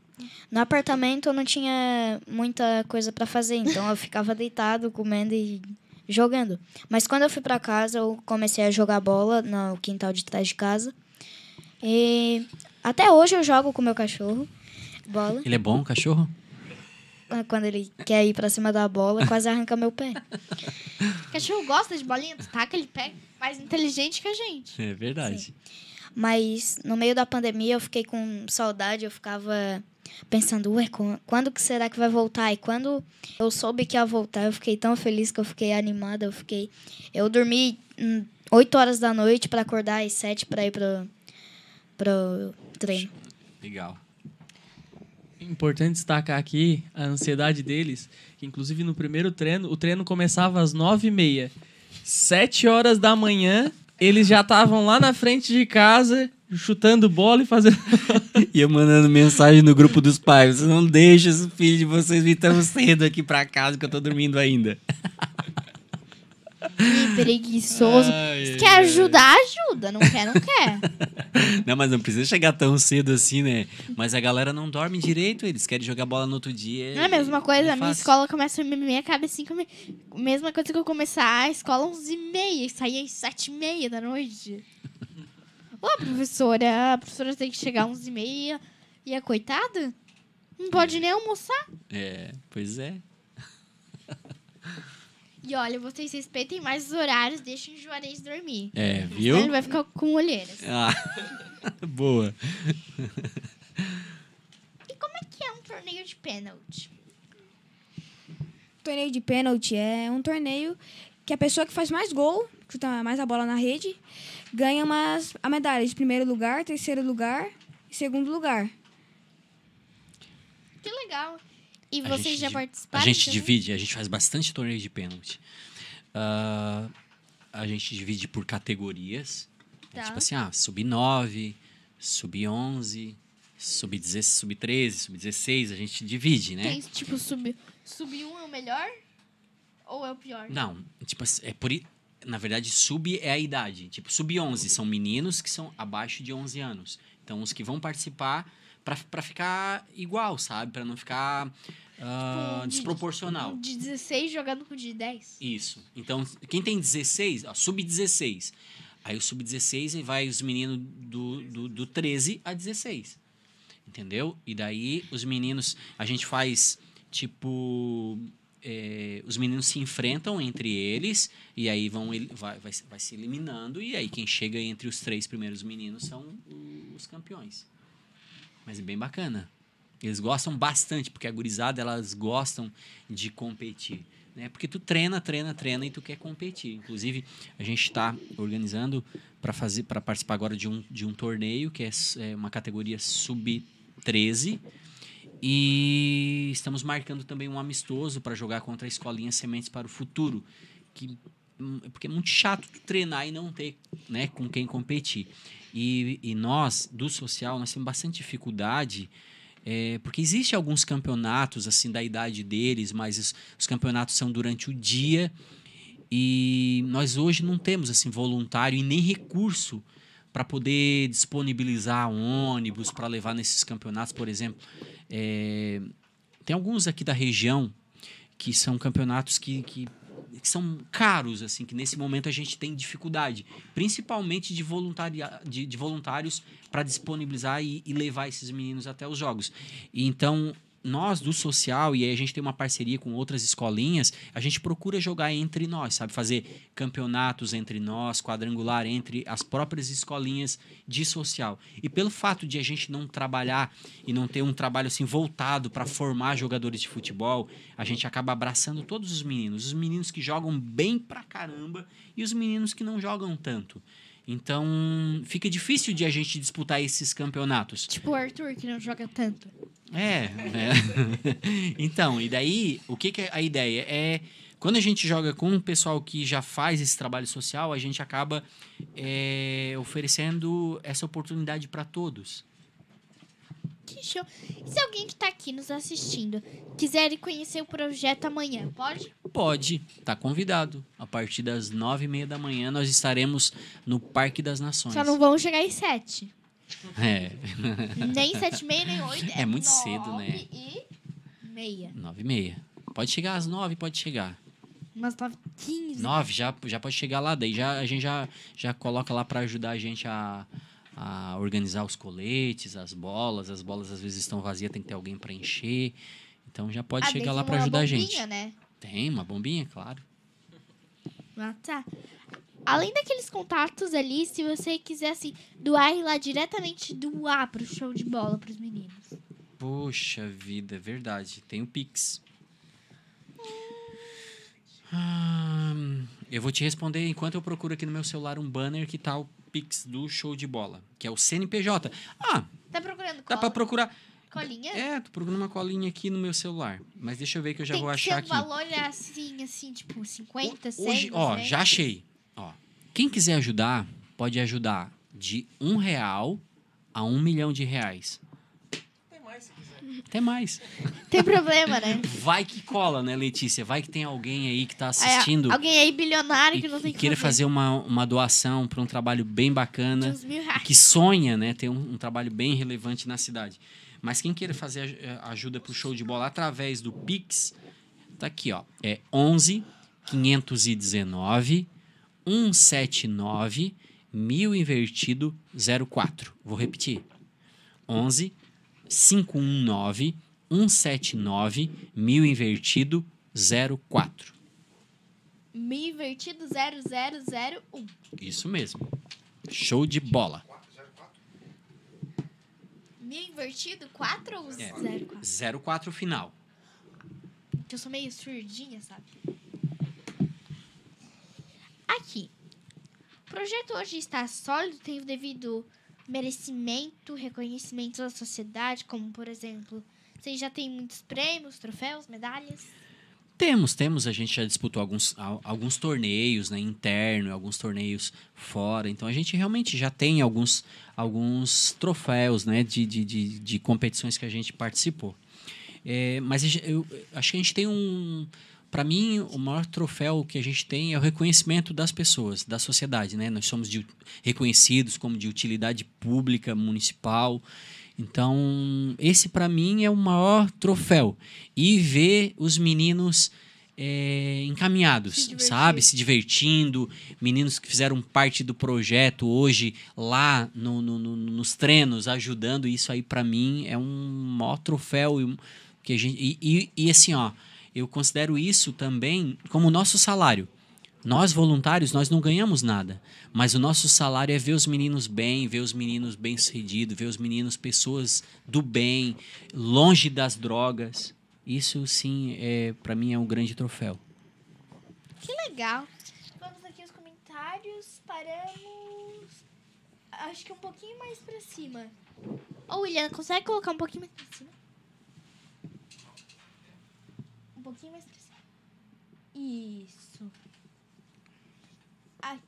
No apartamento eu não tinha muita coisa pra fazer, então eu ficava deitado, comendo e jogando. Mas quando eu fui pra casa, eu comecei a jogar bola no quintal de trás de casa. E até hoje eu jogo com meu cachorro bola. Ele é bom, cachorro? Quando ele quer ir pra cima da bola, quase arranca meu pé. O cachorro gosta de bolinha, tu taca, ele pega. Mais inteligente que a gente. É verdade. Mas no meio da pandemia eu fiquei com saudade, eu ficava pensando, ué, quan- quando que será que vai voltar? E quando eu soube que ia voltar, eu fiquei tão feliz que eu fiquei animada, eu fiquei... Eu dormi hum, 8 horas da noite para acordar às 7 para ir pro, pro treino. Legal. Importante destacar aqui a ansiedade deles, que inclusive no primeiro treino, o treino começava às nove e meia. Sete horas da manhã, eles já estavam lá na frente de casa, chutando bola e fazendo... E eu mandando mensagem no grupo dos pais. Vocês não deixam os filhos de vocês vir tão cedo aqui pra casa que eu tô dormindo ainda. Ih, preguiçoso. Ai, quer ajudar, ajuda. Não quer, não quer. Não, mas não precisa chegar tão cedo assim, né? Mas a galera não dorme direito, eles querem jogar bola no outro dia. Não é a mesma e- coisa. A minha fácil. escola começa às meia, acaba às cinco e meia. Mesma coisa que eu começar a escola às 11 e meia. Sair às sete e meia da noite. Ô, professora, a professora tem que chegar às 11 e meia. E a coitada? Não pode nem almoçar. É, pois é. E olha, vocês respeitem mais os horários, deixem o Juarez dormir. É, Senão viu? ele vai ficar com olheiras. Ah, boa. E como é que é um torneio de pênalti? torneio de pênalti é um torneio que a pessoa que faz mais gol, chuta mais a bola na rede, ganha umas, a medalha de primeiro lugar, terceiro lugar e segundo lugar. Que legal. E A vocês já participaram? A gente também? divide, a gente faz bastante torneio de pênalti. Ah, a gente divide por categorias. É Tá. tipo assim, ah, sub-9, sub-11, sub-13, sub-13, sub-16, a gente divide, né? Tem tipo sub, sub 1 é o melhor? Ou é o pior? Não, tipo assim, é por na verdade sub é a idade. Tipo, sub-11 são meninos que são abaixo de 11 anos. Então os que vão participar pra pra ficar igual, sabe? Pra não ficar Tipo, de- desproporcional. De 16 jogando com de 10. Isso. Então, quem tem 16, ó, sub-16, Aí o sub-16 vai os meninos do, do, do 13 a 16. Entendeu? E daí os meninos. A gente faz tipo. É, os meninos se enfrentam entre eles e aí vão vai, vai, vai se eliminando e aí quem chega entre os três primeiros meninos são os campeões. Mas é bem bacana. Eles gostam bastante, porque a gurizada, elas gostam de competir. Né? Porque tu treina, treina, treina e tu quer competir. Inclusive, a gente está organizando para fazer para participar agora de um, de um torneio, que é, é uma categoria sub-13. E estamos marcando também um amistoso para jogar contra a escolinha Sementes para o Futuro. Que, hum, porque é muito chato treinar e não ter né, com quem competir. E, e nós, do social, nós temos bastante dificuldade é, porque existe alguns campeonatos assim da idade deles, mas os, os campeonatos são durante o dia e nós hoje não temos assim voluntário e nem recurso para poder disponibilizar ônibus para levar nesses campeonatos, por exemplo. É, tem alguns aqui da região que são campeonatos que, que, que são caros, assim, que nesse momento a gente tem dificuldade, principalmente de, de, de voluntários para disponibilizar e, e levar esses meninos até os jogos. E então, nós do social, e aí a gente tem uma parceria com outras escolinhas, a gente procura jogar entre nós, sabe? Fazer campeonatos entre nós, quadrangular entre as próprias escolinhas de social. E pelo fato de a gente não trabalhar e não ter um trabalho assim voltado para formar jogadores de futebol, a gente acaba abraçando todos os meninos, os meninos que jogam bem pra caramba e os meninos que não jogam tanto. Então, fica difícil de a gente disputar esses campeonatos. Tipo o Arthur, que não joga tanto. É, né? então, e daí, o que, que é a ideia? É quando a gente joga com um pessoal que já faz esse trabalho social, a gente acaba é, oferecendo essa oportunidade para todos. Que show. E se alguém que tá aqui nos assistindo quiser conhecer o projeto amanhã, pode? Pode, tá convidado. A partir das nove e meia da manhã nós estaremos no Parque das Nações. Só não vão chegar às sete. É, Nem sete e meia, nem oito. É muito cedo, né? nove e meia. nove e meia. Pode chegar às nove, pode chegar. Umas nove e quinze. Nove, já, já pode chegar lá. Daí já, a gente já, já coloca lá para ajudar a gente a, a organizar os coletes, as bolas. As bolas às vezes estão vazias, tem que ter alguém para encher. Então já pode Ah, chegar lá para ajudar a bombinha, gente. né? Tem uma bombinha, claro. Ah, tá. Além daqueles contatos ali, se você quiser, assim, doar lá diretamente doar pro show de bola pros meninos. Poxa vida, é verdade. Tem o Pix. Ah, eu vou te responder enquanto eu procuro aqui no meu celular um banner que tá o Pix do show de bola, que é o CNPJ. Ah, Tá procurando dá pra procurar. colinha? É, tô procurando uma colinha aqui no meu celular. Mas deixa eu ver que eu já Tem vou que achar ser um aqui. valor assim, assim, tipo 50, 100, Hoje, ó, 200. já achei. Ó, quem quiser ajudar, pode ajudar de um real a um milhão de reais. Até mais. Tem problema, né? Vai que cola, né, Letícia? Vai que tem alguém aí que tá Aí, assistindo alguém aí bilionário e, que não tem e que queira fazer uma, uma doação para um trabalho bem de bacana, uns mil reais. que sonha, né, ter um, um trabalho bem relevante na cidade. Mas quem queira fazer eh, ajuda pro show de bola através do Pix, tá aqui, ó. É 11 519 179 mil invertido 04. Vou repetir. 11 519 179 mil invertido 04. Mil invertido 0001. Isso mesmo. Show de bola. Mil invertido 4 ou É. 04? 04 final. Que eu sou meio surdinha, sabe? Aqui. O projeto hoje está sólido, tem o devido merecimento, reconhecimento da sociedade, como por exemplo, vocês já têm muitos prêmios, troféus, medalhas. Temos, temos. A gente já disputou alguns, al- alguns torneios né, interno, alguns torneios fora. Então a gente realmente já tem alguns, alguns troféus né, de, de, de, de competições que a gente participou. É, mas gente- eu acho que a gente tem um. Para mim, o maior troféu que a gente tem é o reconhecimento das pessoas, da sociedade. Né? Nós somos de- reconhecidos como de utilidade pública municipal. Então, esse para mim é o maior troféu. E ver os meninos é, encaminhados, Se sabe? Se divertindo. Meninos que fizeram parte do projeto hoje lá no- no- no- nos treinos, ajudando. Isso aí, pra mim, é um maior troféu. e Que a gente, e, e- e assim, ó, eu considero isso também como nosso salário. Nós, voluntários, nós não ganhamos nada. Mas o nosso salário é ver os meninos bem, ver os meninos bem-sucedidos, ver os meninos pessoas do bem, longe das drogas. Isso, sim, é para mim é um grande troféu. Que legal. Vamos aqui os comentários. Paramos. Acho que um pouquinho mais pra cima. Ô, William, consegue colocar um pouquinho mais pra cima? Um pouquinho mais pra cima. Isso. A-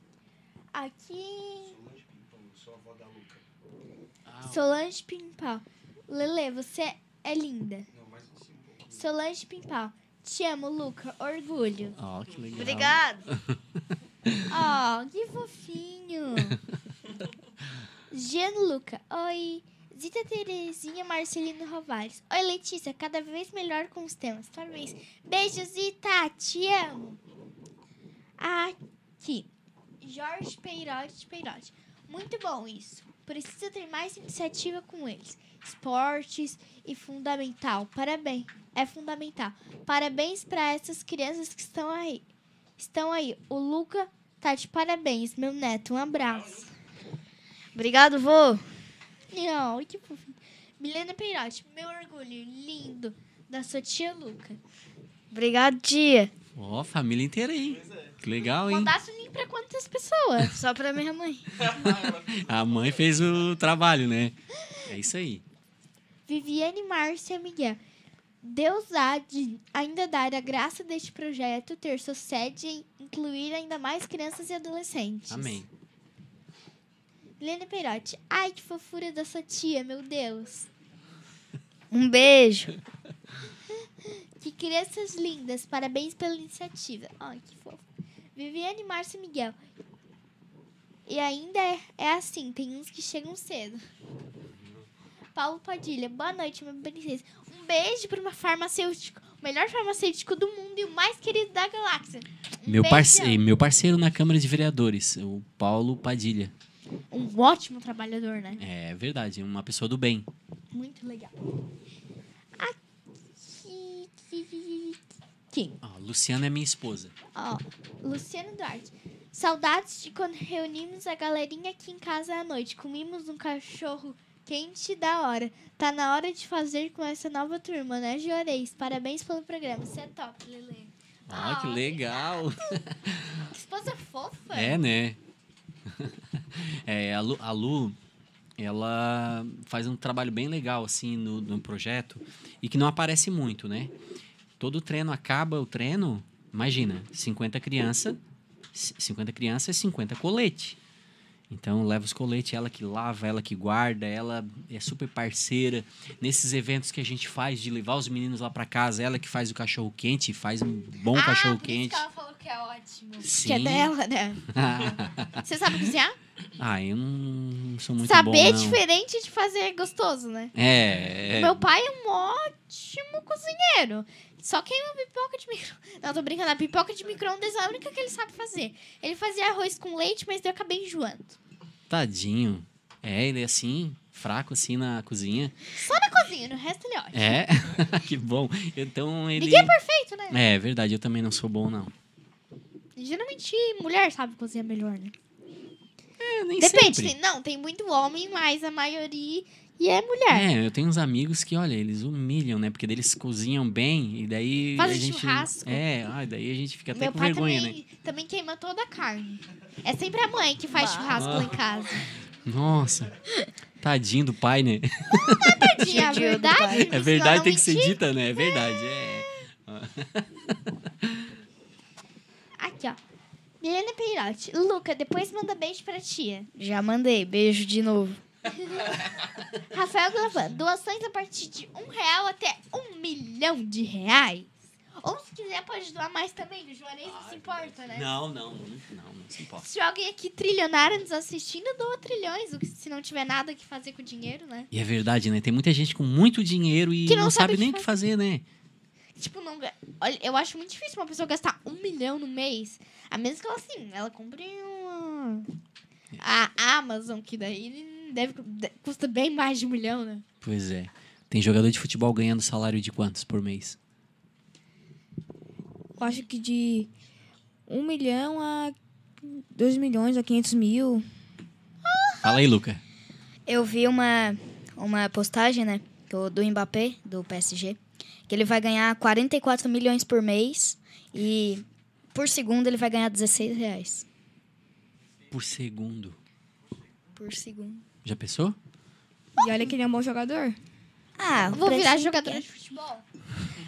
Aqui. Solange Pimpal. Lele, você é linda. Solange Pimpal. Te amo, Luca. Orgulho. Ó, que legal. Obrigado. Oh, que fofinho. Gianluca. Oi. Zita Terezinha Marcelino Rovares. Oi, Letícia. Cada vez melhor com os temas. Parabéns. Beijo, Zita. Te amo. Aqui. Jorge Peirote Peirote. Muito bom isso. Precisa ter mais iniciativa com eles. Esportes e fundamental. Parabéns. É fundamental. Parabéns para essas crianças que estão aí. Estão aí. O Luca tá de parabéns, meu neto. Um abraço. Obrigado, vô. Ai, que fofinho. Milena Peirote, meu orgulho lindo da sua tia Luca. Obrigado, tia. Ó, família inteira aí. Que legal, hein? Mandasse o link pra quantas pessoas? Só pra minha mãe. A mãe fez o trabalho, né? É isso aí. Viviane Márcia Miguel. Deus há de ainda dar a graça deste projeto ter sucesso e incluir ainda mais crianças e adolescentes. Amém. Milena Peirote. Ai, que fofura da sua tia, meu Deus. Um beijo. Que crianças lindas, parabéns pela iniciativa. Ai, que fofo. Viviane Márcia Miguel. E ainda é, é assim, tem uns que chegam cedo. Paulo Padilha, boa noite, minha princesa. Um beijo para uma farmacêutico, o melhor farmacêutico do mundo e o mais querido da galáxia. Um Meu, parce meu parceiro na Câmara de Vereadores, o Paulo Padilha. Um ótimo trabalhador, né? É verdade, uma pessoa do bem. Muito legal. Aqui. Aqui. Ó, Luciana é minha esposa. Ó, Luciano Duarte. Saudades de quando reunimos a galerinha aqui em casa à noite. Comimos um cachorro quente da hora. Tá na hora de fazer com essa nova turma, né, Juarez? Parabéns pelo programa. Você é top, Lele. Que Ah, legal. Que esposa fofa. É, né? É, a Lu, a Lu, ela faz um trabalho bem legal, assim, no, no projeto. E que não aparece muito, né? Todo treino acaba o treino, imagina, 50 crianças, 50 crianças é 50 colete. Então, leva os coletes, ela que lava, ela que guarda, ela é super parceira. Nesses eventos que a gente faz de levar os meninos lá pra casa, ela que faz o cachorro quente, faz um bom ah, cachorro por isso quente. que ela falou que é ótimo. Sim. Que é dela, né? Você sabe cozinhar? Ah, eu não sou muito Saber bom, é diferente de fazer gostoso, né? É, é. Meu pai é um ótimo cozinheiro. Só queima pipoca de micro... Não, tô brincando. A pipoca de micro-ondas é a única que ele sabe fazer. Ele fazia arroz com leite, mas eu acabei enjoando. Tadinho. É, ele é assim, fraco assim na cozinha. Só na cozinha, no resto ele é ótimo. É, que bom. Então ele. Ninguém é perfeito, né? É verdade, eu também não sou bom, não. Geralmente, mulher sabe cozinhar melhor, né? É, nem Depende. sempre. Tem, não, tem muito homem, mas a maioria e é mulher. É, eu tenho uns amigos que, olha, eles humilham, né? Porque daí eles cozinham bem e daí Fazem a gente... churrasco. É, ah, daí a gente fica até Meu com pai vergonha, também, né? também queima toda a carne. É sempre a mãe que faz churrasco lá em casa. Nossa, tadinho do pai, né? Tadinha, é Judiou do verdade? É verdade, não tem que ser dita, né? É verdade, é. Aqui, ó. Milena Peirote. Luca, depois manda beijo pra tia. Já mandei. Beijo de novo. Rafael Glavan. Doações a partir de um real até um milhão de reais. Ou se quiser, pode doar mais também. O Juarez não se importa, né? Não, não, não, não, não se importa. Se alguém aqui trilionário nos assistindo, doa trilhões. Se não tiver nada que fazer com o dinheiro, né? E é verdade, né? Tem muita gente com muito dinheiro e Que não, não sabe sabe o nem o que que fazer, né? Tipo, não. Olha, eu acho muito difícil uma pessoa gastar um milhão no mês. A menos que ela, assim, ela compre uma. A Amazon, que daí deve, de- custa bem mais de um milhão, né? Pois é. Tem jogador de futebol ganhando salário de quantos por mês? Eu acho que de 1 milhão a 2 milhões a 500 mil. Fala aí, Luca. Eu vi uma, uma postagem, né? Do, do Mbappé, do PSG, que ele vai ganhar 44 milhões por mês e por segundo ele vai ganhar 16 reais. Por segundo. Por segundo. Já pensou? E olha que ele é um bom jogador. Ah, Vou virar que de futebol.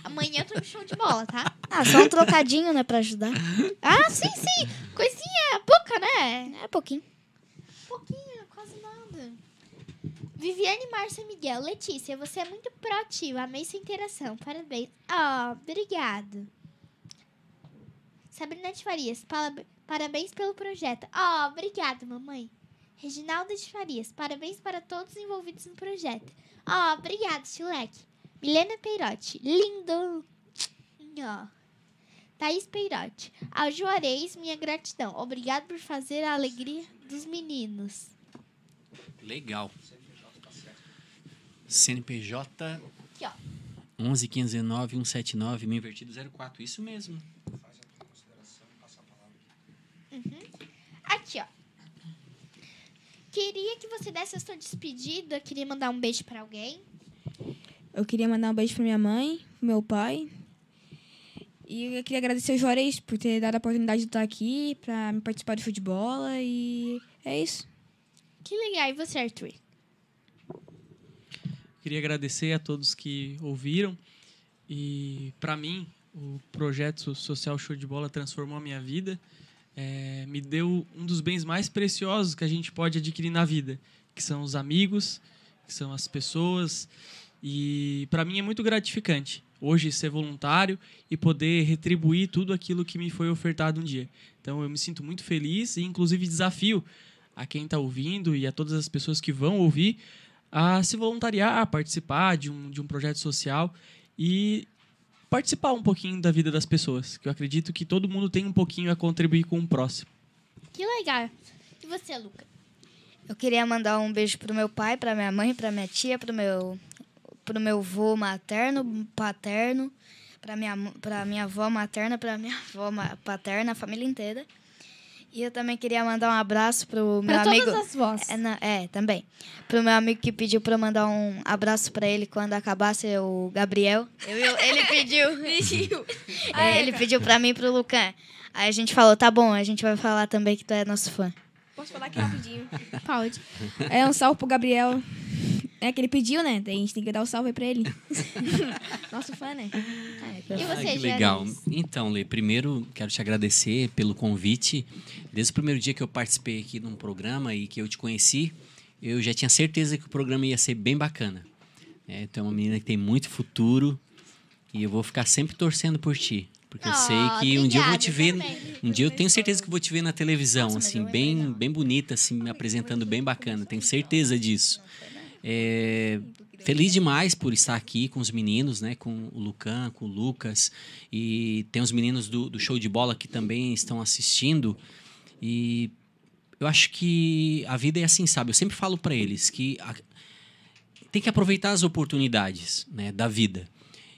Amanhã eu tô no show de bola, tá? Ah, só um trocadinho, né, pra ajudar. Ah, sim, sim. Coisinha pouca, né? É pouquinho. Pouquinho. Viviane Márcia Miguel. Letícia, você é muito proativa. Amei sua interação. Parabéns. Ah, obrigado. Sabrina de Farias. Parabéns pelo projeto. Ah, obrigado, mamãe. Reginalda de Farias. Parabéns para todos envolvidos no projeto. Ah, obrigado, Chileque. Milena Peirotti. Lindo. Ó. Thaís Peirotti. Ao Juarez, minha gratidão. Obrigado por fazer a alegria dos meninos. Legal. CNPJ Aqui, ó. 11 15 19 179 me invertido 04. Isso mesmo. Aqui, ó. Queria que você desse a sua despedida. Queria mandar um beijo pra alguém. Eu queria mandar um beijo pra minha mãe, pro meu pai. E eu queria agradecer o Juarez por ter dado a oportunidade de estar aqui, pra me participar de futebol. E é isso. Que legal. E você, Arthur? Queria agradecer a todos que ouviram. E, para mim, o projeto Social Show de Bola transformou a minha vida. É, me deu um dos bens mais preciosos que a gente pode adquirir na vida, que são os amigos, que são as pessoas. E, para mim, é muito gratificante hoje ser voluntário e poder retribuir tudo aquilo que me foi ofertado um dia. Então, eu me sinto muito feliz e, inclusive, desafio a quem está ouvindo e a todas as pessoas que vão ouvir a se voluntariar, a participar de um, de um projeto social e participar um pouquinho da vida das pessoas, que eu acredito que todo mundo tem um pouquinho a contribuir com o próximo. Que legal. E você, Luca? Eu queria mandar um beijo pro meu pai, pra minha mãe, pra minha tia, pro meu pro meu avô materno, paterno, pra minha pra minha avó materna, pra minha avó paterna, a família inteira. E eu também queria mandar um abraço pro meu Pra amigo. todas as vozes. É, não, é, também. Pro meu amigo que pediu pra eu mandar um abraço pra ele quando acabasse o Gabriel. Eu, eu- ele pediu. É, ele pediu pra mim e pro Lucan. Aí a gente falou, tá bom, a gente vai falar também que tu é nosso fã. Posso falar aqui rapidinho? Pode. É um salve pro Gabriel. É que ele pediu, né? Daí a gente tem que dar o salve aí pra ele. Nosso fã, né? E Ah, você, que legal. Então, Lê, primeiro quero te agradecer pelo convite. Desde o primeiro dia que eu participei aqui num programa e que eu te conheci, eu já tinha certeza que o programa ia ser bem bacana. É, tu é uma menina que tem muito futuro e eu vou ficar sempre torcendo por ti. Porque eu Ah, sei que um dia eu vou te ver. também. Um dia eu tenho certeza que eu vou te ver na televisão, Nossa, assim, eu bem, bem bonita, assim, me apresentando bem bacana. Tenho certeza disso. É, feliz demais por estar aqui com os meninos, né? Com o Lucan, com o Lucas. E tem os meninos do, do show de bola que também estão assistindo. E eu acho que a vida é assim, sabe? Eu sempre falo para eles que a- tem que aproveitar as oportunidades né, da vida.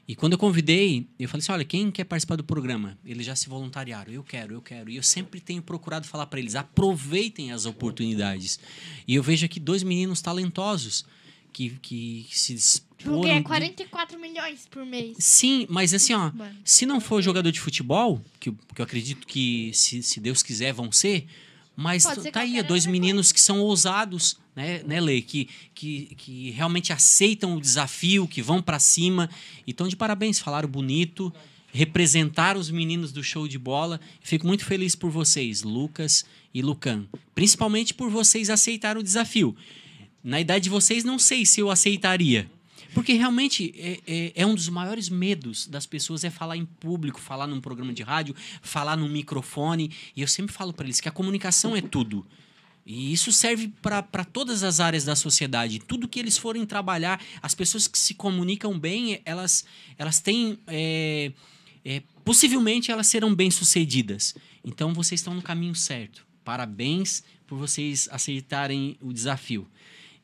E quando eu convidei, eu falei assim: olha, quem quer participar do programa? Eles já se voluntariaram. Eu quero, eu quero. E eu sempre tenho procurado falar para eles: aproveitem as oportunidades. E eu vejo aqui dois meninos talentosos que, que se Tipo, ganha disporam. 44 milhões por mês. Sim, mas assim, ó, Mano. se não for jogador de futebol, que, que eu acredito que, se, se Deus quiser, vão ser, mas Pode tá aí, dois meninos que são ousados, né, né Lê? Que, que, que realmente aceitam o desafio, que vão pra cima. E estão de parabéns, falaram bonito, representaram os meninos do show de bola. Fico muito feliz por vocês, Lucas e Lucan. Principalmente por vocês aceitarem o desafio. Na idade de vocês, não sei se eu aceitaria. Porque realmente é, é- é um dos maiores medos das pessoas é falar em público, falar num programa de rádio, falar num microfone. E eu sempre falo para eles que a comunicação é tudo. E isso serve para todas as áreas da sociedade. Tudo que eles forem trabalhar, as pessoas que se comunicam bem, elas, elas têm. É, é, possivelmente elas serão bem-sucedidas. Então vocês estão no caminho certo. Parabéns por vocês aceitarem o desafio.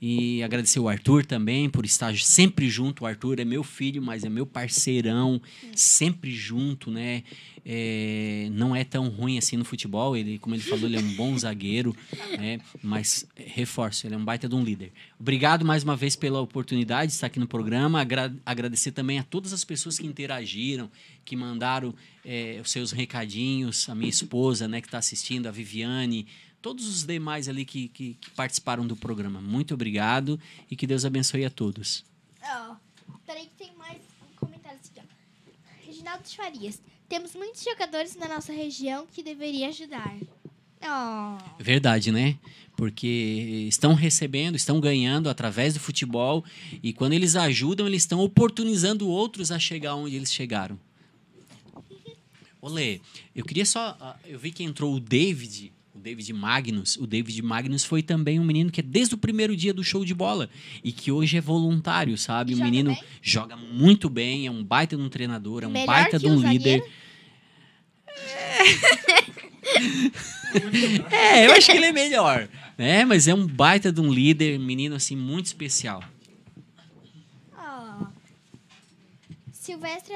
E agradecer o Arthur também por estar sempre junto. O Arthur é meu filho, mas é meu parceirão, sempre junto, né? É, não é tão ruim assim no futebol. Ele, como ele falou, ele é um bom zagueiro, né? Mas reforço, ele é um baita de um líder. Obrigado mais uma vez pela oportunidade de estar aqui no programa. Agra agradecer também a todas as pessoas que interagiram, que mandaram é, os seus recadinhos. A minha esposa, né, que está assistindo, a Viviane todos os demais ali que, que, que, participaram do programa. Muito obrigado e que Deus abençoe a todos. Oh, peraí que tem mais um comentário assim, ó. Reginaldo Farias. Temos muitos jogadores na nossa região que deveria ajudar. Oh. Verdade, né? Porque estão recebendo, estão ganhando através do futebol e quando eles ajudam, eles estão oportunizando outros a chegar onde eles chegaram. Olê, eu queria só. Ah, eu vi que entrou o David o David Magnus. O David Magnus foi também um menino que é desde o primeiro dia do show de bola e que hoje é voluntário, sabe? O menino bem? joga muito bem, é um baita de um treinador, é um Melhor baita de um líder. É... é, eu acho que ele é melhor, né? Mas é um baita de um líder, menino assim muito especial. Oh. Silvestre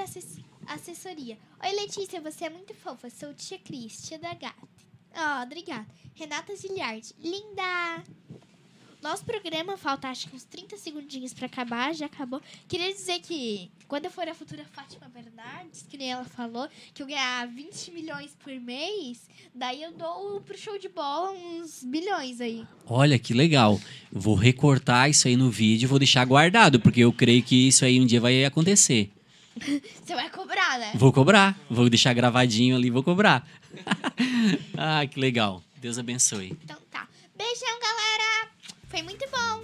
Assessoria. Oi, Letícia, você é muito fofa. Sou tia Cris, tia da gata. Oh, obrigada. Renata Giliard. Linda! Nosso programa falta acho que uns 30 segundinhos para acabar, já acabou. Queria dizer que quando eu for a futura Fátima Bernardes, que nem ela falou, que eu ganhar 20 milhões por mês, daí eu dou pro show de bola uns bilhões aí. Olha que legal. Vou recortar isso aí no vídeo e vou deixar guardado, porque eu creio que isso aí um dia vai acontecer. Você vai cobrar, né? Vou cobrar. Vou deixar gravadinho ali, vou cobrar. ah, que legal. Deus abençoe. Então tá. Beijão, galera. Foi muito bom.